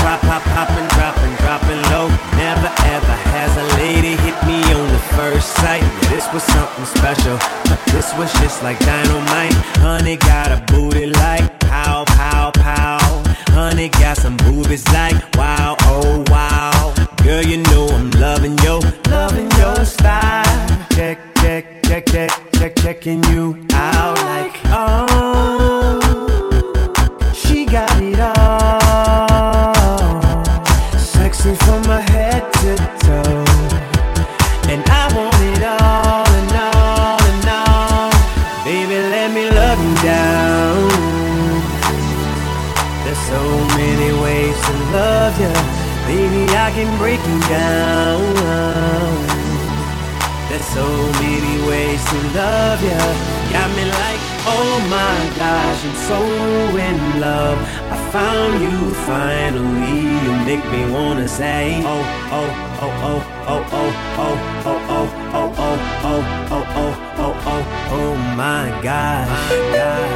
pop, pop, poppin', droppin', droppin' low. Never ever has a lady hit me on the first sight. This was something special. This was just like dynamite. Honey got a booty in love. I found you finally. You make me wanna say, oh, oh, oh, oh, oh, oh, oh, oh, oh, oh, oh, oh, oh, oh, oh, oh, oh, oh, my God. My God.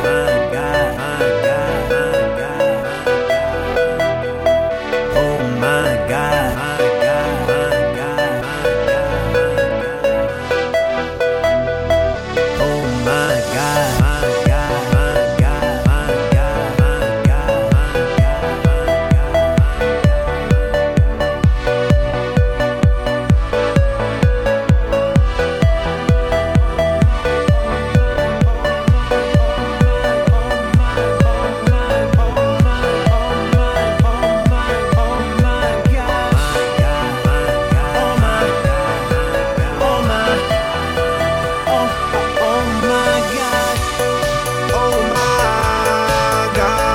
God.